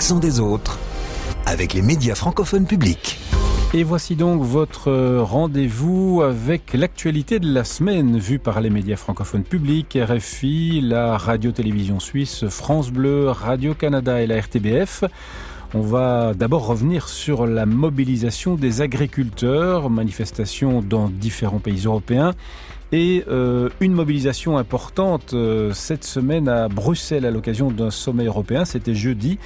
l'accent des autres avec les médias francophones publics. Et voici donc votre rendez-vous avec l'actualité de la semaine vue par les médias francophones publics, RFI, la radio-télévision suisse, France Bleu, Radio-Canada et la RTBF. On va d'abord revenir sur la mobilisation des agriculteurs, manifestation dans différents pays européens et euh, une mobilisation importante euh, cette semaine à Bruxelles à l'occasion d'un sommet européen. C'était jeudi.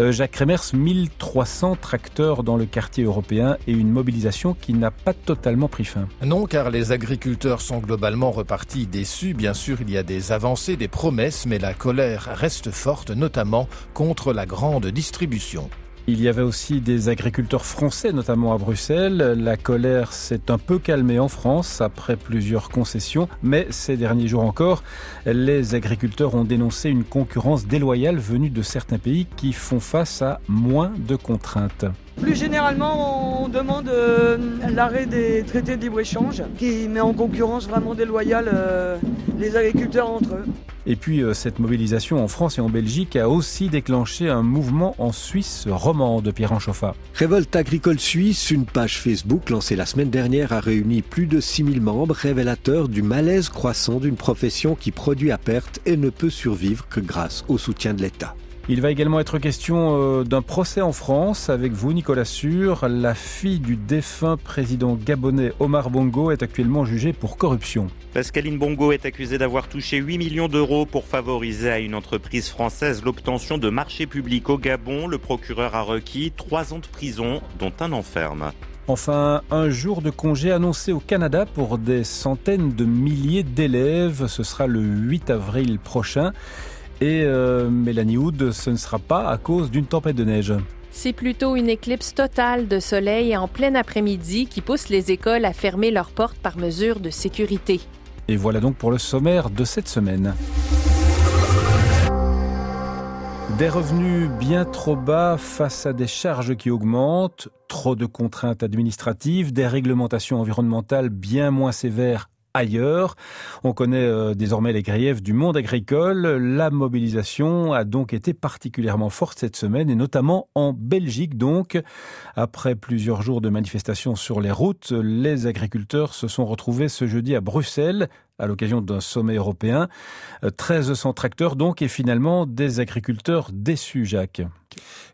Euh, Jacques Remers, 1300 tracteurs dans le quartier européen et une mobilisation qui n'a pas totalement pris fin. Non, car les agriculteurs sont globalement repartis déçus. Bien sûr, il y a des avancées, des promesses, mais la colère reste forte, notamment contre la grande distribution. Il y avait aussi des agriculteurs français, notamment à Bruxelles. La colère s'est un peu calmée en France après plusieurs concessions, mais ces derniers jours encore, les agriculteurs ont dénoncé une concurrence déloyale venue de certains pays qui font face à moins de contraintes. Plus généralement, on demande euh, l'arrêt des traités de libre-échange qui met en concurrence vraiment déloyale euh, les agriculteurs entre eux. Et puis euh, cette mobilisation en France et en Belgique a aussi déclenché un mouvement en Suisse romande, Pierre Anchoffa. Révolte agricole suisse, une page Facebook lancée la semaine dernière a réuni plus de 6000 membres révélateurs du malaise croissant d'une profession qui produit à perte et ne peut survivre que grâce au soutien de l'État. Il va également être question euh, d'un procès en France avec vous, Nicolas Sûr. La fille du défunt président gabonais Omar Bongo est actuellement jugée pour corruption. Pascaline Bongo est accusée d'avoir touché 8 millions d'euros pour favoriser à une entreprise française l'obtention de marchés publics au Gabon. Le procureur a requis 3 ans de prison, dont un enferme. Enfin, un jour de congé annoncé au Canada pour des centaines de milliers d'élèves. Ce sera le 8 avril prochain. Et euh, Mélanie Hood, ce ne sera pas à cause d'une tempête de neige. C'est plutôt une éclipse totale de soleil en plein après-midi qui pousse les écoles à fermer leurs portes par mesure de sécurité. Et voilà donc pour le sommaire de cette semaine. Des revenus bien trop bas face à des charges qui augmentent, trop de contraintes administratives, des réglementations environnementales bien moins sévères ailleurs. On connaît euh, désormais les griefs du monde agricole. La mobilisation a donc été particulièrement forte cette semaine et notamment en Belgique donc. Après plusieurs jours de manifestations sur les routes, les agriculteurs se sont retrouvés ce jeudi à Bruxelles à l'occasion d'un sommet européen. 1300 euh, tracteurs donc et finalement des agriculteurs déçus, Jacques.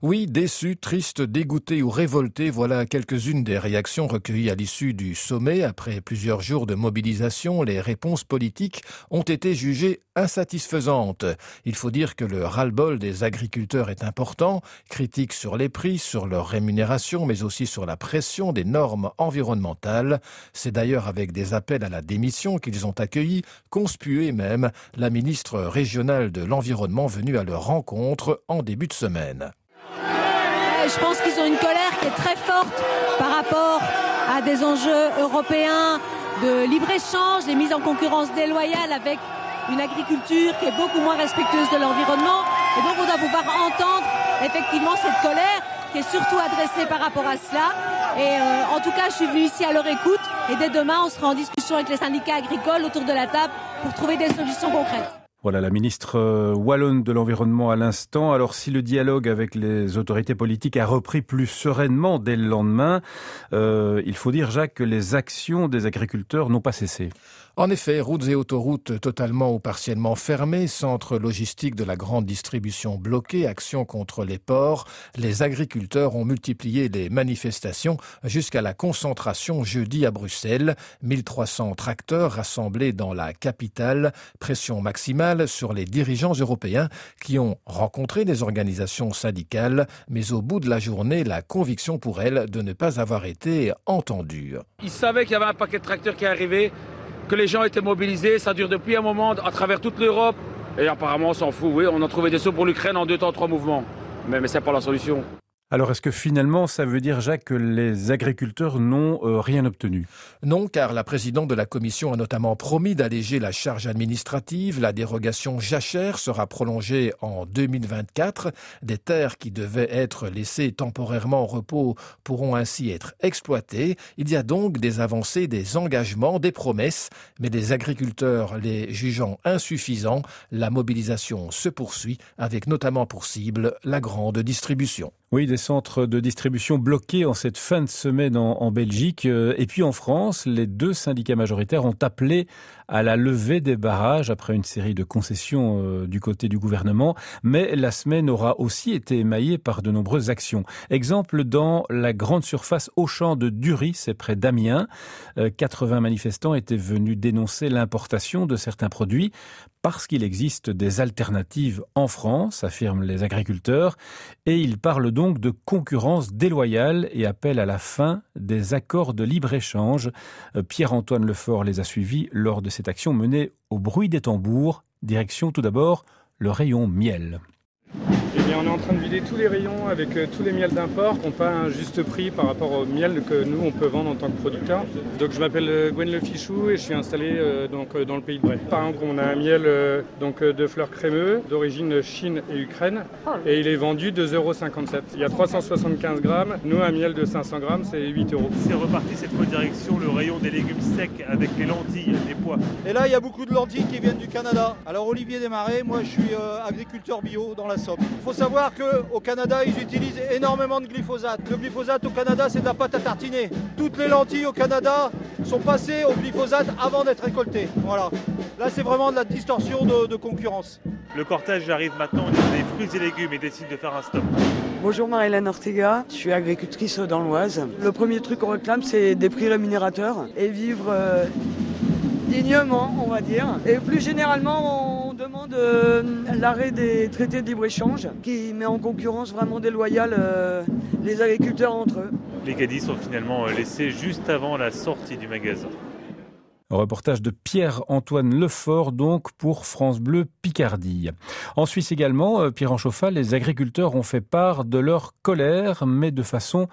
Oui, déçus, tristes, dégoûtés ou révoltés, voilà quelques-unes des réactions recueillies à l'issue du sommet. Après plusieurs jours de mobilisation, les réponses politiques ont été jugées insatisfaisantes. Il faut dire que le ras-le-bol des agriculteurs est important, critique sur les prix, sur leur rémunération, mais aussi sur la pression des normes environnementales. C'est d'ailleurs avec des appels à la démission qu'ils ont conspué même, la ministre régionale de l'Environnement venue à leur rencontre en début de semaine. Je pense qu'ils ont une colère qui est très forte par rapport à des enjeux européens de libre-échange, des mises en concurrence déloyales avec une agriculture qui est beaucoup moins respectueuse de l'environnement. Et donc on doit pouvoir entendre effectivement cette colère qui est surtout adressée par rapport à cela. Et euh, en tout cas, je suis venue ici à leur écoute. Et dès demain, on sera en discussion avec les syndicats agricoles autour de la table pour trouver des solutions concrètes. Voilà la ministre euh, wallonne de l'environnement à l'instant. Alors si le dialogue avec les autorités politiques a repris plus sereinement dès le lendemain, euh, il faut dire Jacques que les actions des agriculteurs n'ont pas cessé. En effet, routes et autoroutes totalement ou partiellement fermées, centres logistiques de la grande distribution bloqués, actions contre les ports, les agriculteurs ont multiplié les manifestations jusqu'à la concentration jeudi à Bruxelles. 1300 tracteurs rassemblés dans la capitale, pression maximale sur les dirigeants européens qui ont rencontré des organisations syndicales, mais au bout de la journée, la conviction pour elles de ne pas avoir été entendue. Ils savaient qu'il y avait un paquet de tracteurs qui arrivait que les gens étaient mobilisés. Ça dure depuis un moment à travers toute l'Europe. Et apparemment, on s'en fout. Oui, on a trouvé des sous pour l'Ukraine en deux temps, trois mouvements. Mais, mais c'est pas la solution. Alors est-ce que finalement ça veut dire, Jacques, que les agriculteurs n'ont euh, rien obtenu? Non, car la présidente de la commission a notamment promis d'alléger la charge administrative. La dérogation jachère sera prolongée en 2024. Des terres qui devaient être laissées temporairement en repos pourront ainsi être exploitées. Il y a donc des avancées, des engagements, des promesses, mais des agriculteurs les jugeant insuffisants, la mobilisation se poursuit avec notamment pour cible la grande distribution. Oui, des centres de distribution bloqués en cette fin de semaine en, Belgique. Euh, et puis en France, les deux syndicats majoritaires ont appelé à la levée des barrages après une série de concessions euh, du côté du gouvernement. Mais la semaine aura aussi été émaillée par de nombreuses actions. Exemple dans la grande surface Auchan de Dury, c'est près d'Amiens. 80 euh, manifestants étaient venus dénoncer l'importation de certains produits parce qu'il existe des alternatives en France, affirment les agriculteurs, et ils parlent donc de concurrence déloyale et appellent à la fin des accords de libre-échange. Euh, Pierre-Antoine Lefort les a suivis lors de cette action menée au bruit des tambours. Direction tout d'abord le rayon miel. Eh bien, on est en train de vider tous les rayons avec euh, tous les miels d'import qui n'ont pas un juste prix par rapport au miel que nous, on peut vendre en tant que producteur. Donc, je m'appelle euh, Gwen Le Fichou et je suis installé euh, donc, dans le pays de Bray. Par exemple, on a un miel donc, de fleurs crémeux d'origine Chine et Ukraine et il est vendu 2,57 euros. Il y a 375 grammes. Nous, un miel de 500 grammes, c'est 8 euros. C'est reparti cette fois direction le rayon des légumes secs avec les lentilles, les pois. Et là, il y a beaucoup de lentilles qui viennent du Canada. Alors, Olivier Desmarais, moi, je suis agriculteur bio dans la Somme. Il faut savoir qu'au Canada, ils utilisent énormément de glyphosate. Le glyphosate au Canada, c'est de la pâte à tartiner. Toutes les lentilles au Canada sont passées au glyphosate avant d'être récoltées. Voilà. Là, c'est vraiment de la distorsion de, de concurrence. Le cortège arrive maintenant au niveau des fruits et légumes et décide de faire un stop. Bonjour Marie-Hélène Ortega, je suis agricultrice dans l'Oise. Le premier truc qu'on réclame, c'est des prix rémunérateurs et vivre euh, dignement, on va dire. Et plus généralement, on demande euh, l'arrêt des traités de libre-échange qui met en concurrence vraiment déloyale euh, les agriculteurs entre eux. Les caddies sont finalement euh, laissés juste avant la sortie du magasin. Reportage de Pierre-Antoine Lefort, donc, pour France Bleu Picardie. En Suisse également, Pierre Enchauffat, les agriculteurs ont fait part de leur colère, mais de façon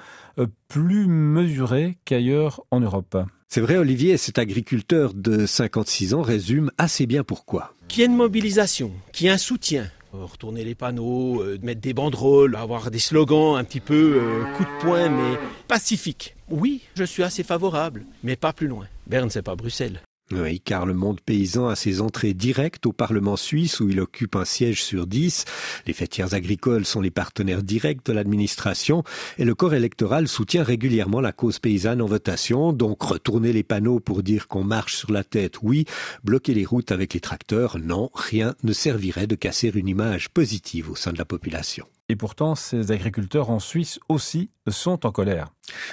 plus mesurée qu'ailleurs en Europe. C'est vrai, Olivier, cet agriculteur de 56 ans résume assez bien pourquoi. Qu'il y ait une mobilisation, qu'il y ait un soutien, retourner les panneaux, euh, mettre des banderoles, avoir des slogans un petit peu euh, coup de poing, mais pacifique. Oui, je suis assez favorable, mais pas plus loin. Berne, c'est pas Bruxelles. Oui, car le monde paysan a ses entrées directes au Parlement suisse où il occupe un siège sur dix. Les fêtières agricoles sont les partenaires directs de l'administration et le corps électoral soutient régulièrement la cause paysanne en votation. Donc retourner les panneaux pour dire qu'on marche sur la tête, oui. Bloquer les routes avec les tracteurs, non. Rien ne servirait de casser une image positive au sein de la population. Et pourtant, ces agriculteurs en Suisse aussi sont en colère.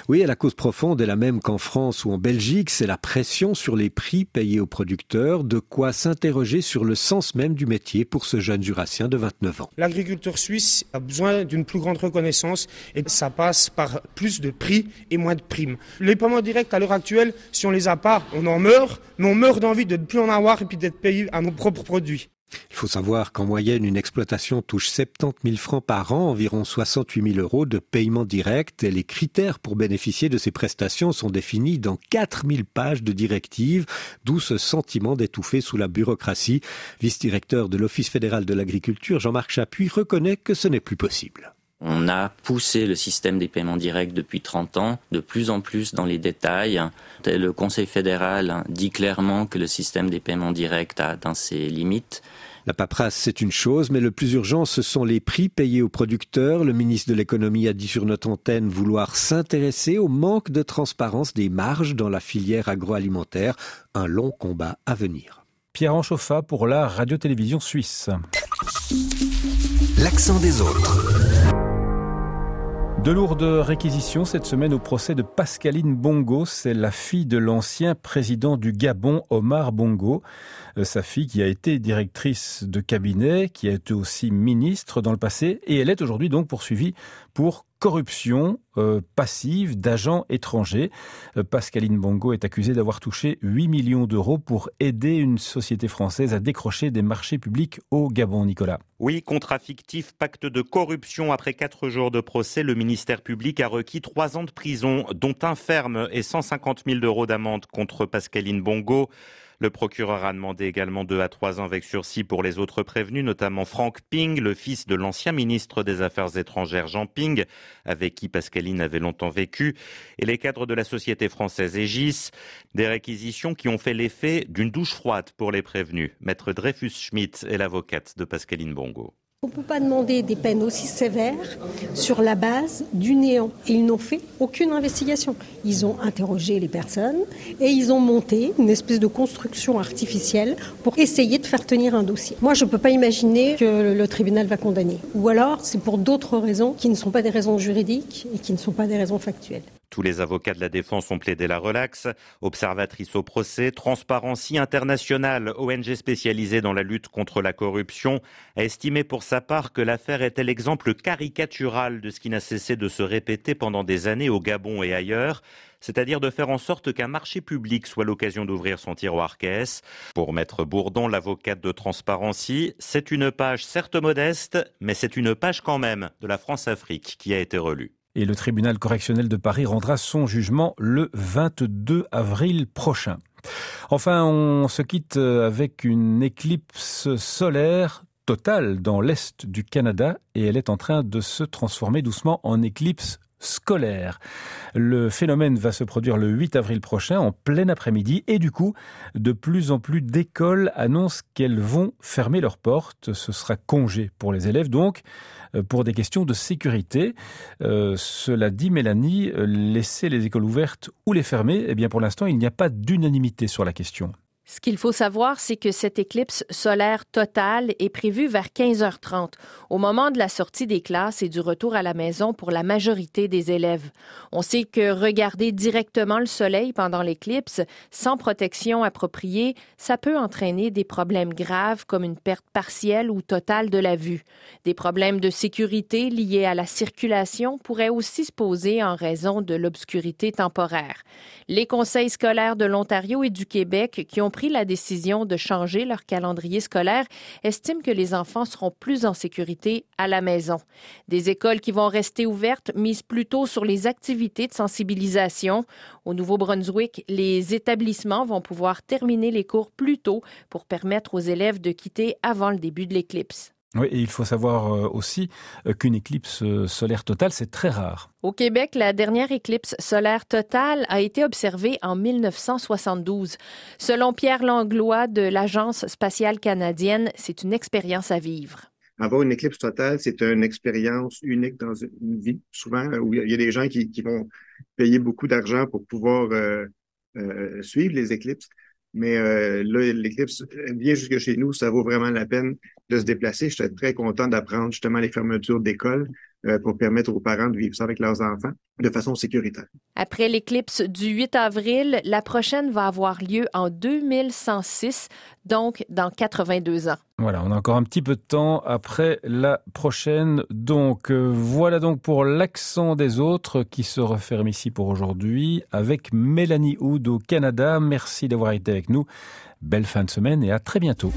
Oui, et la cause profonde est la même qu'en France ou en Belgique, c'est la pression sur les prix payés aux producteurs, de quoi s'interroger sur le sens même du métier pour ce jeune jurassien de 29 ans. L'agriculteur suisse a besoin d'une plus grande reconnaissance et ça passe par plus de prix et moins de primes. Les paiements directs à l'heure actuelle, si on les a pas, on en meurt, mais on meurt d'envie de ne plus en avoir et puis d'être payé à nos propres produits. Il faut savoir qu'en moyenne, une exploitation touche 70 000 francs par an, environ 68 000 euros de paiement direct. Et les critères pour bénéficier de ces prestations sont définis dans 4 000 pages de directives, d'où ce sentiment d'étouffer sous la bureaucratie. Vice-directeur de l'Office fédéral de l'agriculture, Jean-Marc Chapuis, reconnaît que ce n'est plus possible. On a poussé le système des paiements directs depuis 30 ans, de plus en plus dans les détails. Le Conseil fédéral dit clairement que le système des paiements directs a atteint ses limites. La paperasse, c'est une chose, mais le plus urgent, ce sont les prix payés aux producteurs. Le ministre de l'économie a dit sur notre antenne vouloir s'intéresser au manque de transparence des marges dans la filière agroalimentaire. Un long combat à venir. Pierre Anchoffa pour la radio-télévision suisse. L'accent des autres. De lourdes réquisitions cette semaine au procès de Pascaline Bongo. C'est la fille de l'ancien président du Gabon, Omar Bongo. Euh, sa fille qui a été directrice de cabinet, qui a été aussi ministre dans le passé. Et elle est aujourd'hui donc poursuivie pour corruption euh, passive d'agents étrangers. Euh, Pascaline Bongo est accusée d'avoir touché 8 millions d'euros pour aider une société française à décrocher des marchés publics au Gabon, Nicolas. Oui, contrat fictif, pacte de corruption. Après quatre jours de procès, le ministère public a requis trois ans de prison, dont un ferme et 150 000 euros d'amende contre Pascaline Bongo. Le procureur a demandé également deux à trois ans avec sursis pour les autres prévenus, notamment Franck Ping, le fils de l'ancien ministre des Affaires étrangères Jean Ping, avec qui Pascaline avait longtemps vécu, et les cadres de la société française Aegis. Des réquisitions qui ont fait l'effet d'une douche froide pour les prévenus. Maître Dreyfus Schmidt est l'avocate de Pascaline Bongo. On ne peut pas demander des peines aussi sévères sur la base du néant. Ils n'ont fait aucune investigation. Ils ont interrogé les personnes et ils ont monté une espèce de construction artificielle pour essayer de faire tenir un dossier. Moi, je ne peux pas imaginer que le tribunal va condamner. Ou alors, c'est pour d'autres raisons qui ne sont pas des raisons juridiques et qui ne sont pas des raisons factuelles. Tous les avocats de la défense ont plaidé la relaxe. Observatrice au procès, Transparency International, ONG spécialisée dans la lutte contre la corruption, a estimé pour sa part que l'affaire était l'exemple caricatural de ce qui n'a cessé de se répéter pendant des années au Gabon et ailleurs c'est-à-dire de faire en sorte qu'un marché public soit l'occasion d'ouvrir son tiroir caisse. Pour Maître Bourdon, l'avocate de Transparency, c'est une page certes modeste, mais c'est une page quand même de la France-Afrique qui a été relue et le tribunal correctionnel de Paris rendra son jugement le 22 avril prochain. Enfin, on se quitte avec une éclipse solaire totale dans l'est du Canada et elle est en train de se transformer doucement en éclipse Le phénomène va se produire le 8 avril prochain en plein après-midi et du coup, de plus en plus d'écoles annoncent qu'elles vont fermer leurs portes. Ce sera congé pour les élèves donc euh, pour des questions de sécurité. Euh, cela dit, Mélanie, euh, laisser les écoles ouvertes ou les fermer, eh bien pour l'instant, il n'y a pas d'unanimité sur la question. Ce qu'il faut savoir, c'est que cette éclipse solaire totale est prévue vers 15h30, au moment de la sortie des classes et du retour à la maison pour la majorité des élèves. On sait que regarder directement le soleil pendant l'éclipse, sans protection appropriée, ça peut entraîner des problèmes graves comme une perte partielle ou totale de la vue. Des problèmes de sécurité liés à la circulation pourraient aussi se poser en raison de l'obscurité temporaire. Les conseils scolaires de l'Ontario et du Québec qui ont pris la décision de changer leur calendrier scolaire estiment que les enfants seront plus en sécurité à la maison. Des écoles qui vont rester ouvertes misent plutôt sur les activités de sensibilisation. Au Nouveau-Brunswick, les établissements vont pouvoir terminer les cours plus tôt pour permettre aux élèves de quitter avant le début de l'éclipse. Oui, et il faut savoir euh, aussi euh, qu'une éclipse euh, solaire totale, c'est très rare. Au Québec, la dernière éclipse solaire totale a été observée en 1972. Selon Pierre Langlois de l'Agence spatiale canadienne, c'est une expérience à vivre. Avoir une éclipse totale, c'est une expérience unique dans une vie. Souvent, où il y a des gens qui, vont payer beaucoup d'argent pour pouvoir suivre les éclipses. Mais là, l'éclipse vient jusque chez nous, ça vaut vraiment la peine de se déplacer. J'étais très content d'apprendre justement les fermetures d'écoles euh, pour permettre aux parents de vivre ça avec leurs enfants de façon sécuritaire. Après l'éclipse du 8 avril, la prochaine va avoir lieu en 2106, donc dans 82 ans. Voilà, on a encore un petit peu de temps après la prochaine. Donc euh, voilà donc pour l'accent des autres qui se referme ici pour aujourd'hui avec Mélanie Houd au Canada. Merci d'avoir été avec nous. Belle fin de semaine et à très bientôt.